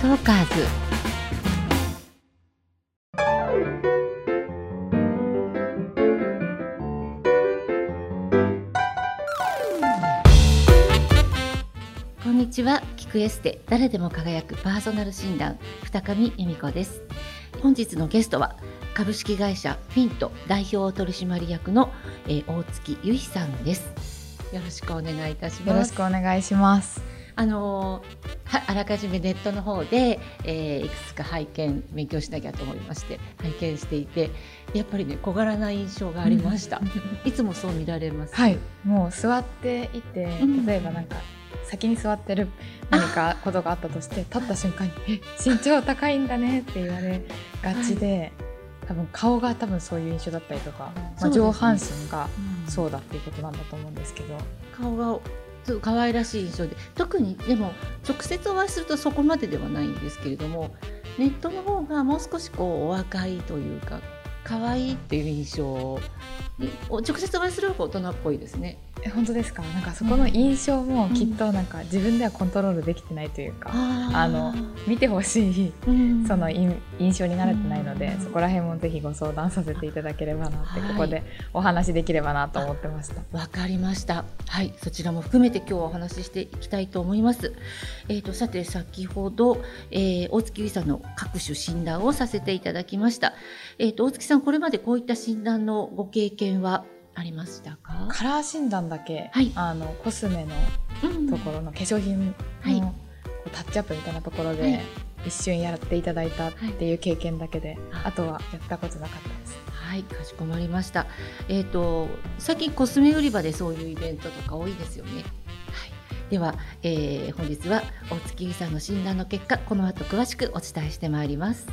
トーカーズ。こんにちは。聞くエステ。誰でも輝くパーソナル診断。二上由美子です。本日のゲストは株式会社フィント。代表取締役の、えー、大月由衣さんです。よろしくお願いいたします。よろしくお願いします。あのはあらかじめネットの方で、えー、いくつか拝見勉強しなきゃと思いまして拝見していてやっぱりね小柄な印象がありました。いつもそう見られます。はい。もう座っていて例えばなんか、先に座ってる何かことがあったとして立った瞬間に「え身長高いんだね」って言われがちで、はい、多分顔が多分そういう印象だったりとか、まあ、上半身がそうだっていうことなんだと思うんですけど。顔がちょっと可愛らしい印象で特にでも直接お会いするとそこまでではないんですけれどもネットの方がもう少しこうお若いというか可愛いっていう印象直接お会いする方が大人っぽいですね。え本当ですか？なんかそこの印象もきっとなんか自分ではコントロールできてないというか、うん、あの見てほしい、うん、その印象に慣れてないので、うん、そこら辺もぜひご相談させていただければなって、ここでお話できればなと思ってました。わかりました。はいそちらも含めて今日はお話ししていきたいと思います。えーと、さて先ほど、えー、大月由衣さんの各種診断をさせていただきました。えーと大月さんこれまでこういった診断のご経験はありましたか？カラー診断だけ、はい、あのコスメのところの化粧品の、タッチアップみたいなところで、一瞬やっていただいたっていう経験だけで、はい、あとはやったことなかったです。はい、かしこまりました。えっ、ー、と最近コスメ売り場でそういうイベントとか多いですよね。はい。では、えー、本日は大月由さんの診断の結果、この後詳しくお伝えしてまいります。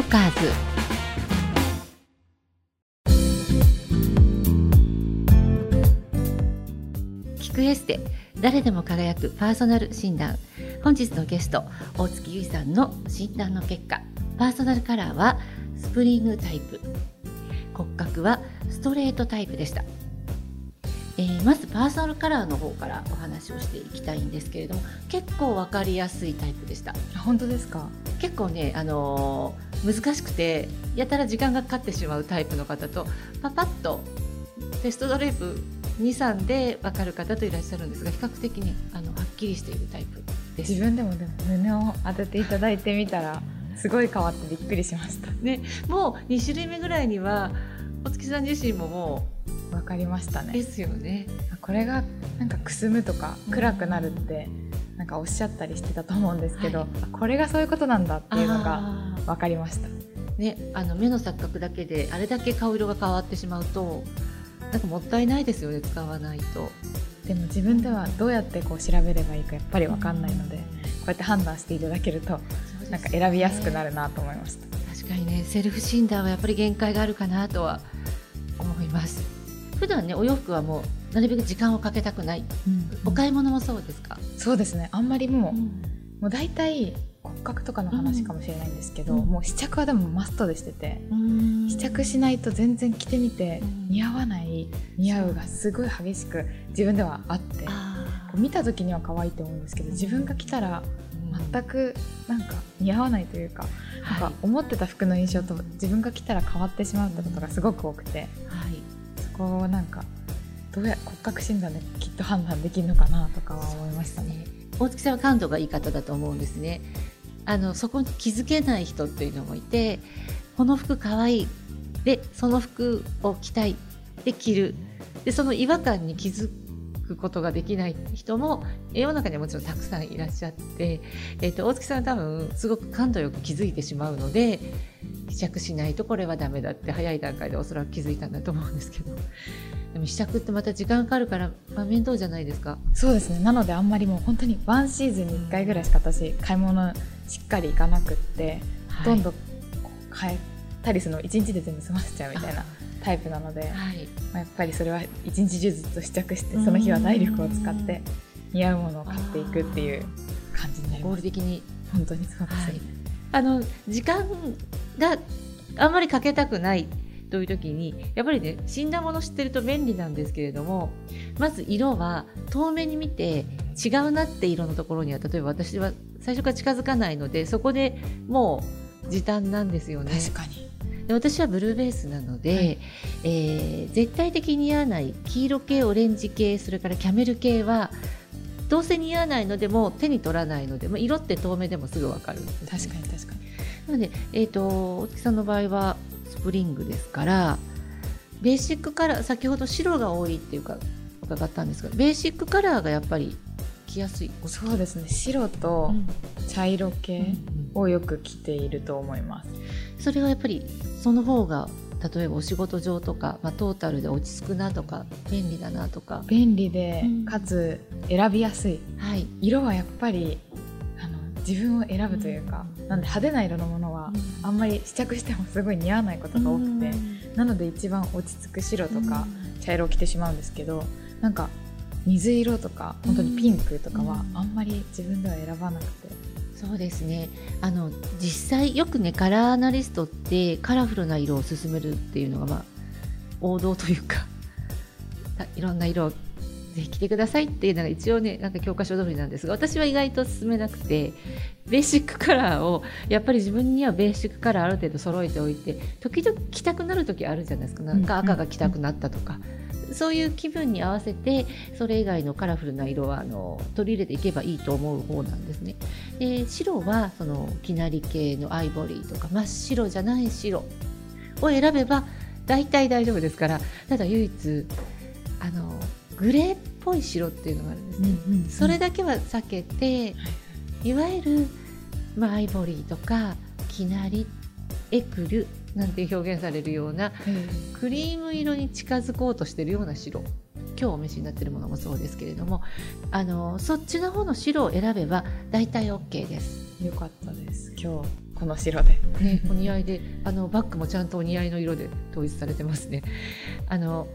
ーカーズ聞くエステ誰でも輝くパーソナル診断。本日のゲスト大月由衣さんの診断の結果。パーソナルカラーはスプリングタイプ。骨格はストレートタイプでした。えー、まずパーソナルカラーの方からお話をしていきたいんですけれども結構分かりやすいタイプでした。本当ですか？結構ね、あのー、難しくてやたら時間がかかってしまうタイプの方とパパッとテストドレープ23で分かる方といらっしゃるんですが比較的にあのはっきりしているタイプです。自分でもでも胸を当てていただいてみたらすごい変わってびっくりしました、ね、もう2種類目ぐらいにはお月さん自身ももう分かりましたねですよねこれがなんかくすむとか暗くなるってなんかおっしゃったりしてたと思うんですけど、はい、これがそういうことなんだっていうのが分かりました。ね、あの目の錯覚だけであれだけ顔色が変わってしまうとなんかもったいないですよね使わないと。でも自分ではどうやってこう調べればいいかやっぱり分かんないので、こうやって判断していただけると、なんか選びやすくなるなと思いました。確かにねセルフ診断はやっぱり限界があるかなとは思います。普段ねお洋服はもうなるべく時間をかけたくない、うん、お買い物もそうですか？そうですね。あんまりもう、うん、もう大体骨格とかの話かもしれないんですけど、うん、もう試着はでもマストでしてて、試着しないと全然着てみて似合わない似合うがすごい激しく自分ではあってこう見た時には可愛いと思うんですけど自分が着たら全くなんか似合わないというか,、なんか思ってた服の印象と自分が着たら変わってしまうってことがすごく多くて、はい、そこをなんかどうや骨格診断できっと判断できるのかなとかは思いましたね。大月さんは感度がいい方だと思うんですね。あのそこに気づけない人っていうのもいてこの服かわいいでその服を着たいで着るでその違和感に気づくことができない人も世の中にはもちろんたくさんいらっしゃって、えーと、大月さんは多分すごく感度よく気づいてしまうので試着しないとこれはダメだって早い段階でおそらく気づいたんだと思うんですけど。でも試着ってまた時間かかるから、まあ、面倒じゃないですか。そうですね。なのであんまりもう本当にワンシーズンに1回ぐらいしか私買い物しっかり行かなくって、ほとんど変えたりするのを1日で全部済ませちゃうみたいなタイプなので、はい。まあ、やっぱりそれは一日中ずっと試着してその日は体力を使って似合うものを買っていくっていう感じになります。合理的に。本当にそうです、はい、あの時間があんまりかけたくないという時にやっぱりね死んだもの知ってると便利なんですけれどもまず色は遠目に見て違うなって色のところには例えば私は最初から近づかないのでそこでもう時短なんですよね。確かに。で私はブルーベースなので、はい、えー、絶対的に似合わない黄色系オレンジ系それからキャメル系はどうせ似合わないのでも手に取らないので、まあ、色って遠目でもすぐ分かるんです、ね、確かに確かになので、えーと、大月さんの場合はスプリングですからベーシックカラー先ほど白が多いっていうか伺ったんですがベーシックカラーがやっぱり着やすい。そうですね。白と茶色系をよく着ていると思います、うん、それはやっぱりその方が例えばお仕事上とか、まあ、トータルで落ち着くなとか便利だなとか。便利で、うん、かつ選びやすい、はい、色はやっぱり自分を選ぶというか、うん、なんで派手な色のものは、あんまり試着してもすごい似合わないことが多くて、なので一番落ち着く白とか茶色を着てしまうんですけどなんか水色とか本当にピンクとかはあんまり自分では選ばなくて。そうですね。あの実際よくねカラーアナリストってカラフルな色を勧めるっていうのがまあ王道というか いろんな色をぜひ着てくださいっていうのが一応ねなんか教科書通りなんですが私は意外と勧めなくてベーシックカラーをやっぱり自分にはベーシックカラーある程度揃えておいて時々着たくなる時あるじゃないですかなんか赤が着たくなったとか。そういう気分に合わせてそれ以外のカラフルな色はあの取り入れていけばいいと思う方なんですね。で白はそのきなり系のアイボリーとか真っ白じゃない白を選べば大体大丈夫ですからただ唯一あのグレーっぽい白っていうのがあるんですね。うんうんうん、それだけは避けていわゆる、まあ、アイボリーとかきなりエクルなんて表現されるようなクリーム色に近づこうとしているような白。今日お召しになっているものもそうですけれども。あのそっちの方の白を選べば大体 OK です。よかったです。今日この白で、ね、お似合いであのバッグもちゃんとお似合いの色で統一されてますね。あの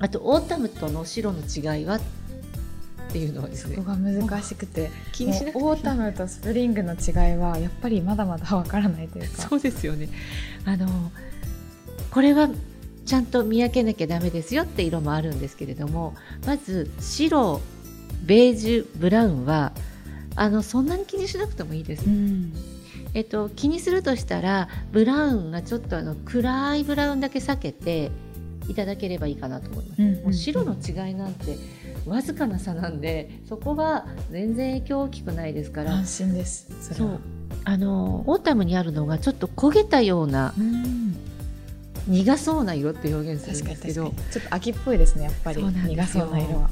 あとオータムとの白の違いはっていうのはですね。そこが難しくて。気にしなオータムとスプリングの違いはやっぱりまだまだわからないというか。そうですよね。あのこれはちゃんと見分けなきゃダメですよって色もあるんですけれどもまず白ベージュブラウンはあのそんなに気にしなくてもいいです、うん、えっと、気にするとしたらブラウンがちょっとあの暗いブラウンだけ避けていただければいいかなと思います。うんうんうん、もう白の違いなんてわずかな差なんでそこは全然影響大きくないですから。安心ですそう。あのオータムにあるのがちょっと焦げたような、う苦そうな色って表現するんですけどちょっと秋っぽいですねやっぱり苦そうな色は。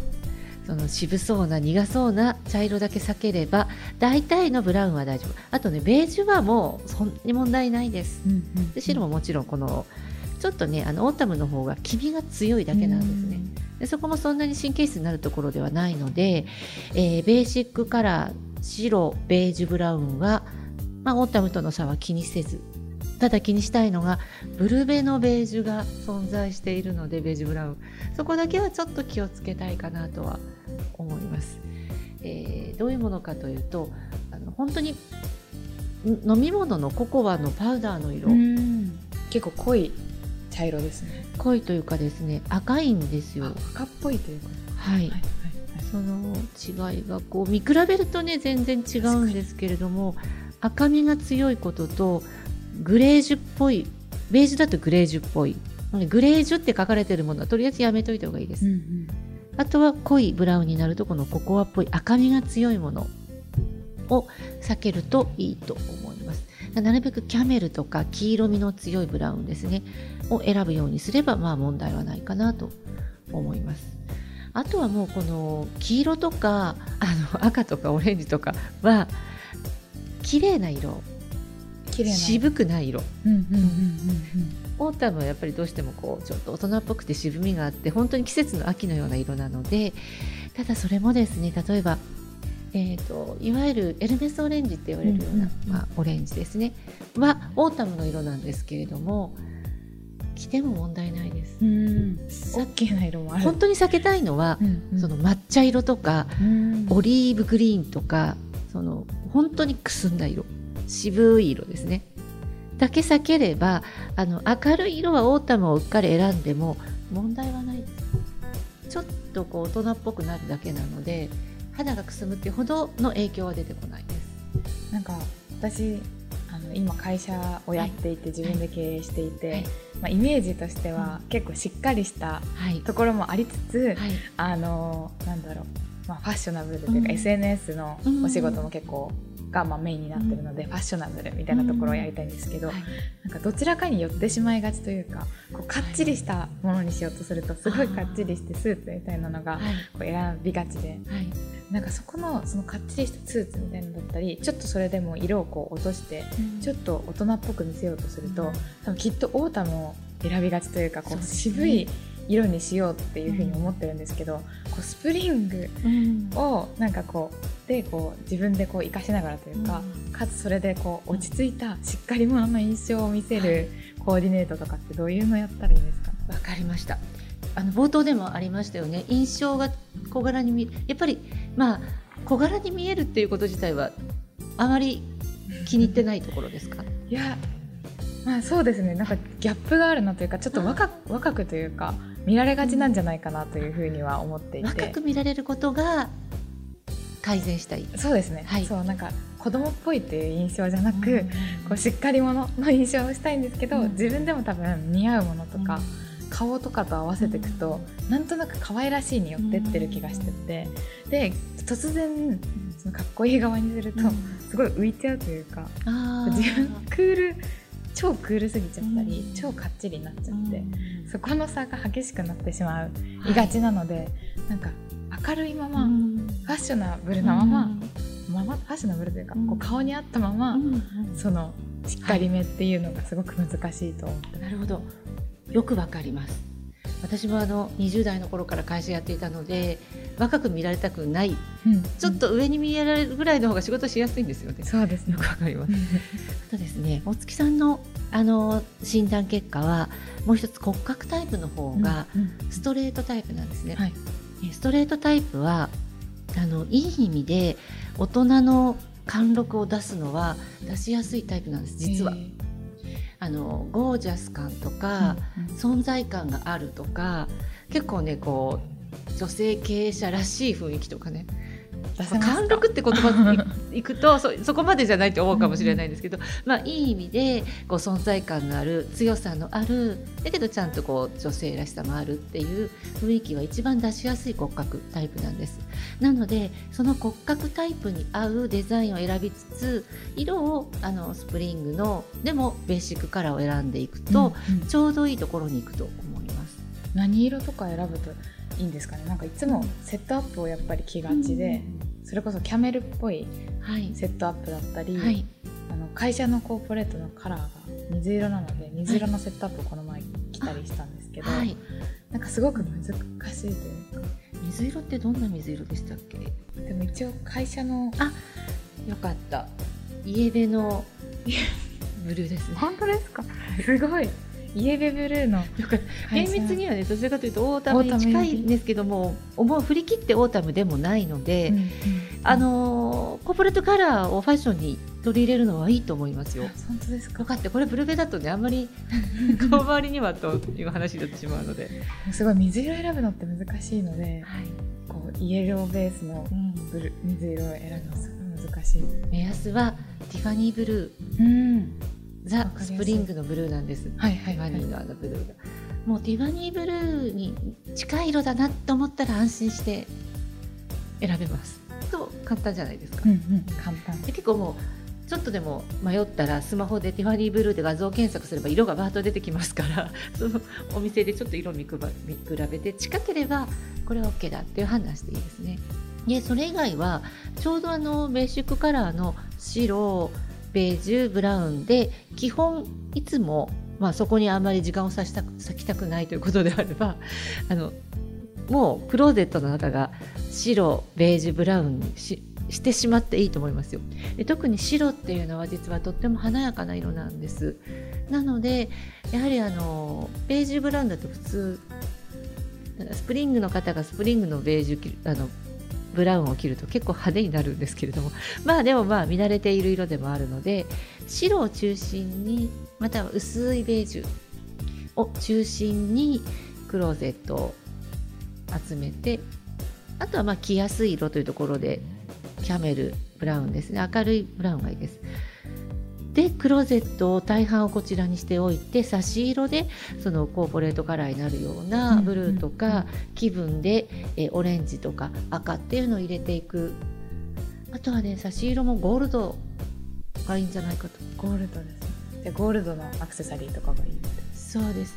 その渋そうな苦そうな茶色だけ避ければ大体のブラウンは大丈夫。あとねベージュはもうそんなに問題ないです、うんうんうん、で白ももちろんこのちょっとねあのオータムの方が黄みが強いだけなんですね、でそこもそんなに神経質になるところではないので、えー、ベーシックカラー白ベージュブラウンは、まあ、オータムとの差は気にせずただ気にしたいのがブルベのベージュが存在しているのでベージュブラウン。そこだけはちょっと気をつけたいかなとは思います、えー、どういうものかというとあの本当に飲み物のココアのパウダーの色。結構濃い茶色ですね。濃いというかですね赤いんですよ。赤っぽいというかはい、はい。はいその違いがこう見比べるとね全然違うんですけれども赤みが強いこととグレージュっぽいベージュだとグレージュっぽい。グレージュって書かれてるものはとりあえずやめといた方がいいです、うんうん、あとは濃いブラウンになるとこのココアっぽい赤みが強いものを避けるといいと思います。なるべくキャメルとか黄色みの強いブラウンですねを選ぶようにすればまあ問題はないかなと思います。あとはもうこの黄色とかあの赤とかオレンジとかは綺麗な色渋くない色。オータムはやっぱりどうしてもこうちょっと大人っぽくて渋みがあって本当に季節の秋のような色なのでただそれもですね例えばえーと、いわゆるエルメスオレンジって言われるような、まあ、オレンジですね。はオータムの色なんですけれども着ても問題ないです。さっきの色もある。本当に避けたいのは、うんうん、その抹茶色とか、オリーブグリーンとかその本当にくすんだ色。渋い色ですね。だけ避ければあの明るい色はオータムをうっかり選んでも問題はないです。ちょっとこう大人っぽくなるだけなので肌がくすむっていうほどの影響は出てこないです。なんか私あの今会社をやっていて、自分で経営していて、はい、まあ、イメージとしては、結構しっかりしたところもありつつ、はい、あのなんだろう、まあ、ファッショナブルというか、うん、SNS のお仕事も結構がまあメインになってるので、ファッショナブルみたいなところをやりたいんですけど、なんかどちらかに寄ってしまいがちというかこうかっちりしたものにしようとするとすごいかっちりしてスーツみたいなのがこう選びがちで、なんかそこのそのかっちりしたスーツみたいなのだったりちょっとそれでも色をこう落として、ちょっと大人っぽく見せようとすると、多分きっとオータムを選びがちというかこう渋い色にしようっていうふうに思ってるんですけど、こうスプリングをなんかこうでこう自分でこう活かしながらというか、かつそれでこう落ち着いたしっかり者の印象を見せるコーディネートとかってどういうのやったらいいんですか？わかりました。あの冒頭でもありましたよね。印象が小柄に見やっぱりまあ小柄に見えるっていうこと自体はあまり気に入ってないところですか？いやまあそうですね。なんかギャップがあるなというかちょっと若若くというか見られがちなんじゃないかなというふうには思っていて、若く見られることが改善したい。そうですね、はい、そうなんか子供っぽいっていう印象じゃなく、うん、こうしっかり者の印象をしたいんですけど、うん、自分でも多分似合うものとか、うん、顔とかと合わせていくと、うん、なんとなく可愛らしいに寄ってってる気がしてて、で突然そのかっこいい側にすると、すごい浮いちゃうというか自分クール超クールすぎちゃったり、超かっちりになっちゃって、そこの差が激しくなってしまう、い。がちなのでなんか明るいまま、ファッショナブルなまま、ままファッショナブルというか、こう顔に合ったまま、そのしっかりめっていうのがすごく難しいと思って、はい、なるほど。よくわかります私もあの20代の頃から会社やっていたので若く見られたくない、うん、ちょっと上に見えられるぐらいの方が仕事しやすいんですよね。そうです、ね、よくわかります。あとですね、大月さんのあの診断結果はもう一つ骨格タイプの方がストレートタイプなんですね。うんうんはい、ストレートタイプはあのいい意味で大人の貫禄を出すのは出しやすいタイプなんです実は。あのゴージャス感とか、存在感があるとか結構ねこう女性経営者らしい雰囲気とかね貫禄って言葉いくとそそこまでじゃないと思うかもしれないんですけど、うん、まあ、いい意味でこう存在感のある強さのあるだけどちゃんとこう女性らしさもあるっていう雰囲気は一番出しやすい骨格タイプなんです。なのでその骨格タイプに合うデザインを選びつつ色をあのスプリングのでもベーシックカラーを選んでいくと、うんうん、ちょうどいいところに行くと思います。何色とか選ぶといいんですかね？なんかいつもセットアップをやっぱり着がちで、うん、それこそキャメルっぽいセットアップだったり、はい、あの会社のコーポレートのカラーが水色なので水色のセットアップをこの前着たりしたんですけど、はい、なんかすごく難しいというか。水色ってどんな水色でしたっけ？でも一応会社のあよかった。イエベのブルーですね。本当ですか？すごいイエベブルーの厳密にはねどちらかというとオータムに近いんですけどももう振り切ってオータムでもないので、うんうん、あのコーポレートカラーをファッションに取り入れるのはいいと思いますよ。本当ですか？よかったこれブルベだとねあんまり 顔周りにはという話になってしまうので。すごい水色選ぶのって難しいので、はい、こうイエローベースのブル、うん、水色を選ぶのすごい難しい。目安はティファニーブルー。うんザ・スプリングのブルーなんです、はいはいはい、ティファニーのあのブルーが。もうティファニーブルーに近い色だなと思ったら安心して選べます。と簡単じゃないですか、うんうん、簡単。で結構もうちょっとでも迷ったらスマホでティファニーブルーで画像検索すれば色がバーッと出てきますから。そのお店でちょっと色見比べて近ければこれは OK だっていう判断していいですね。でそれ以外はちょうどあのベーシックカラーの白ベージュブラウンで基本いつも、まあ、そこにあんまり時間を割した割きたくないということであればあのもうクローゼットの中が白ベージュブラウンにししてしまっていいと思いますよ。で特に白っていうのは実はとっても華やかな色なんです。なのでやはりあのベージュブラウンだと普通スプリングの方がスプリングのベージュあのブラウンを切ると結構派手になるんですけれども。まあでもまあ見慣れている色でもあるので白を中心にまたは薄いベージュを中心にクローゼットを集めてあとはまあ着やすい色というところでキャメルブラウンですね。明るいブラウンがいいです。でクローゼットを大半をこちらにしておいて差し色でそのコーポレートカラーになるようなブルーとか気分でえオレンジとか赤っていうのを入れていく。あとはね差し色もゴールドがいいんじゃないかと。ゴールドですね。でゴールドのアクセサリーとかがいいそうです。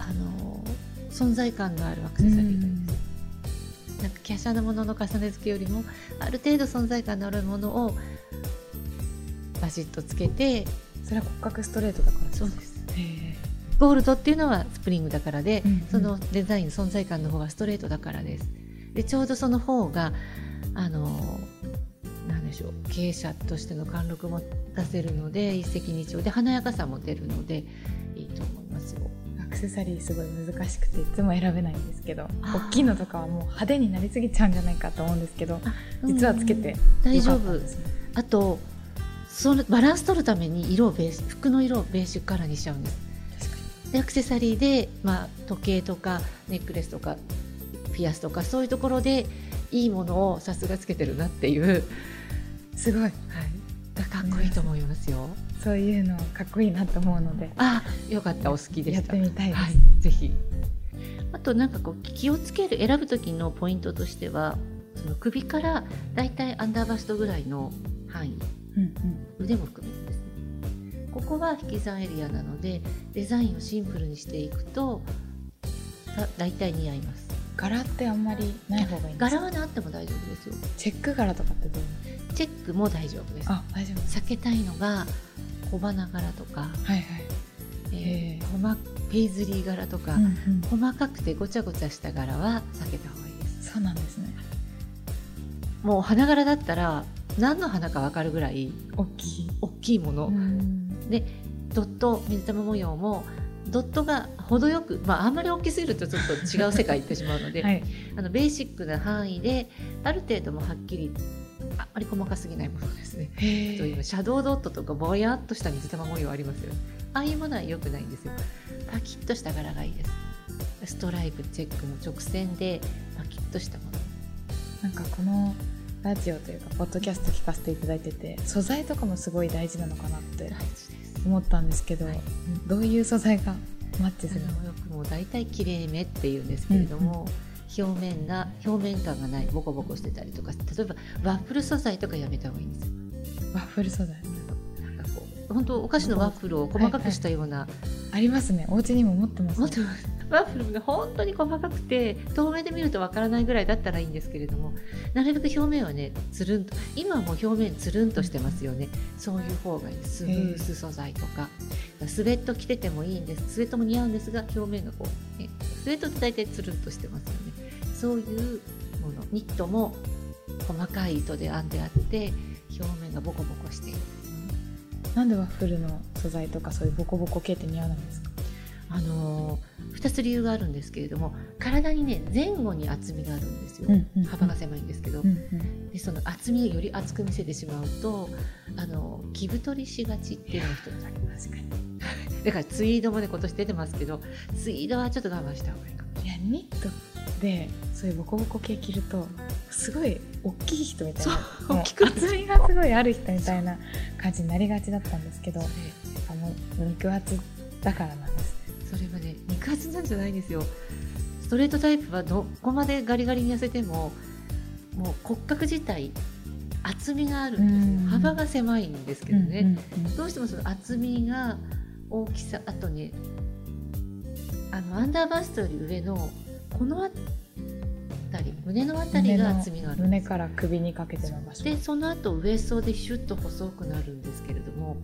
あの存在感のあるアクセサリーがいいです。なんか華奢なものの重ね付けよりもある程度存在感のあるものをバシッとつけてそれは骨格ストレートだからそうです。ゴールドっていうのはスプリングだからで、うんうん、そのデザイン存在感の方がストレートだからです。でちょうどその方があの何でしょう傾斜としての貫禄も出せるので一石二鳥。で華やかさも出るのでいいと思いますよ。アクセサリーすごい難しくていつも選べないんですけど大きいのとかはもう派手になりすぎちゃうんじゃないかと思うんですけど、実はつけて、大丈夫。あとそのバランス取るために色をベース服の色をベーシックカラーにしちゃうんですでアクセサリーで、まあ、時計とかネックレスとかピアスとかそういうところでいいものをさすがつけてるなっていうすごい、はい、かっこいいと思いますよ。そういうのかっこいいなと思うので。あ、よかったお好きでやってみたいです。はい、ぜひ。あとなんかこう気をつける選ぶ時のポイントとしては、その首からだいたいアンダーバストぐらいの範囲、うんうん、腕も含めてですね。ここは引き算エリアなのでデザインをシンプルにしていくとだいたい似合います。柄ってあんまりない方がいい柄はねあっても大丈夫ですよ。チェック柄とかってどう？チェックも大丈夫です。あ大丈夫避けたいのが小花柄とか、はいはい。えー、ペイズリー柄とか、うんうん、細かくてごちゃごちゃした柄は避けた方がいいです。そうなんですね。もう花柄だったら何の花か分かるぐらい大きい大きいものでドット水玉模様もドットが程よく、まあ、あんまり大きすぎるとちょっと違う世界行ってしまうので、はい、あのベーシックな範囲である程度もはっきりあんまり細かすぎないものですね。というシャドウドットとかぼやっとした水玉模様ありますよね。ああいうものは良くないんですよ。パキッとした柄がいいです。ストライプチェックの直線でパキッとしたもの。なんかこのラジオというかポッドキャスト聞かせていただいてて素材とかもすごい大事なのかなって思ったんですけど、はい、どういう素材がマッチするの？よくもう大体きれいめっていうんですけれども、うんうん、表面が表面感がないボコボコしてたりとか例えばワッフル素材とかやめた方がいいんですよ。ワッフル素材？なんかこう本当お菓子のワッフルを細かくしたような、はいはい、ありますね。お家にも持ってます、ね、持ってますワッフルが本当に細かくて透明で見るとわからないぐらいだったらいいんですけれどもなるべく表面はねつるんと今も表面つるんとしてますよね。そういう方がいいスムース素材とか。スウェット着ててもいいんです。スウェットも似合うんですが表面がこう、ね、スウェットって大体つるんとしてますよね。そういうものニットも細かい糸で編んであって表面がボコボコしている。なんでワッフルの素材とかそういうボコボコ系って似合わないんですか？あの2つ理由があるんですけれども体にね前後に厚みがあるんですよ、うんうん、幅が狭いんですけど、うんうん、でその厚みをより厚く見せてしまうとあの着太りしがちっていうのが一つありますだからツイードもね今年出てますけどツイードはちょっと我慢した方がいいかも。いやニットでそういうボコボコ系着るとすごい大きい人みたいな大きく厚みがすごいある人みたいな感じになりがちだったんですけどあの肉厚だからなんですそれはね肉厚なんじゃないんですよ。ストレートタイプはどこまでガリガリに痩せてももう骨格自体厚みがあるんです幅が狭いんですけどね、どうしてもその厚みが大きさあとねあのアンダーバストより上のこの辺り胸の辺りが厚みがある胸から首にかけての場所でその後ウエストでシュッと細くなるんですけれども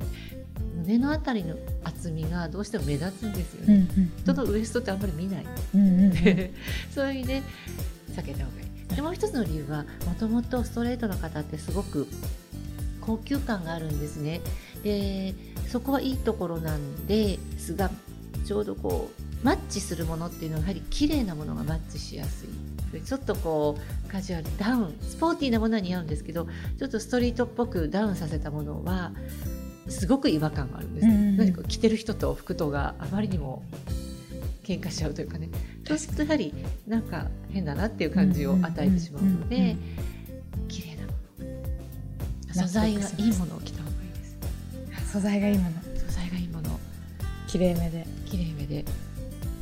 胸の辺りの厚みがどうしても目立つんですよね、人のウエストってあんまり見ない、そういう意味で避けた方がいい。でもう一つの理由はもともとストレートの方ってすごく高級感があるんですね。でそこはいいところなんですがちょうどこうマッチするものっていうのはやはり綺麗なものがマッチしやすい。ちょっとこうカジュアルダウンスポーティーなものは似合うんですけどちょっとストリートっぽくダウンさせたものはすごく違和感があるんです、ね、何か着てる人と服とがあまりにも喧嘩しちゃうというかね。そうするとやはりなんか変だなっていう感じを与えてしまうので綺麗な。もの素材がいいものを着た方がいいです。素材がいいもの。素材がいいもの。綺麗めで。綺麗めで。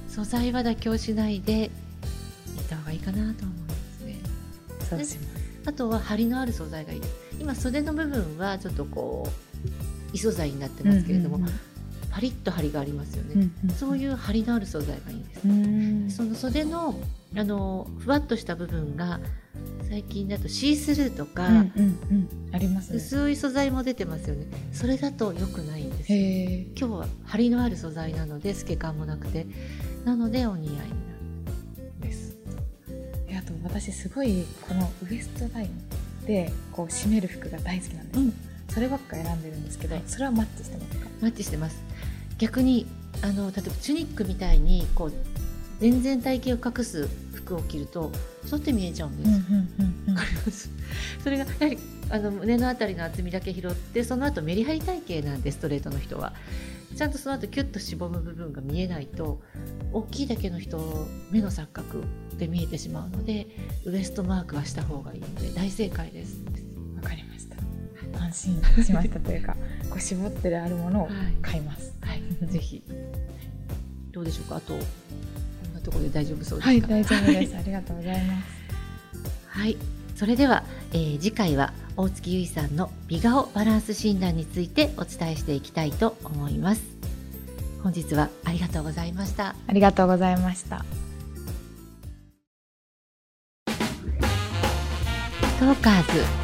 素材は妥協しないでいった方がいいかなと思いますね。そうしますあとは張りのある素材がいい。今袖の部分はちょっとこう異素材になってますけれども、うんうんうん。パリッと張りがありますよね、うんうん、そういう張りのある素材がいいんです、その袖のあのふわっとした部分が最近だとシースルーとか、うんうんうん、あります、ね、薄い素材も出てますよね。それだと良くないんですよ。今日は張りのある素材なので透け感もなくてなのでお似合いになるです。あと私すごいこのウエストラインでこう締める服が大好きなんです、うん、そればっか選んでるんですけど、はい、それはマッチしてますか？マッチしてます逆にあの例えばチュニックみたいにこう全然体型を隠す服を着るとそうって見えちゃうんです。わ、かります？それがやはりあの胸の辺りの厚みだけ拾ってその後メリハリ体型なんでストレートの人はちゃんとその後キュッとしぼむ部分が見えないと大きいだけの人目の錯覚で見えてしまうのでウエストマークはした方がいいので大正解です。わかりました。安心しましたというかこう絞ってるあるものを買います。はい、はい、ぜひ。どうでしょうか？あとこんなところで大丈夫そうですか？はい、大丈夫です。ありがとうございます。はい、それでは、えー、次回は大月由衣さんの美顔バランス診断についてお伝えしていきたいと思います。本日はありがとうございました。ありがとうございました。トーカーズ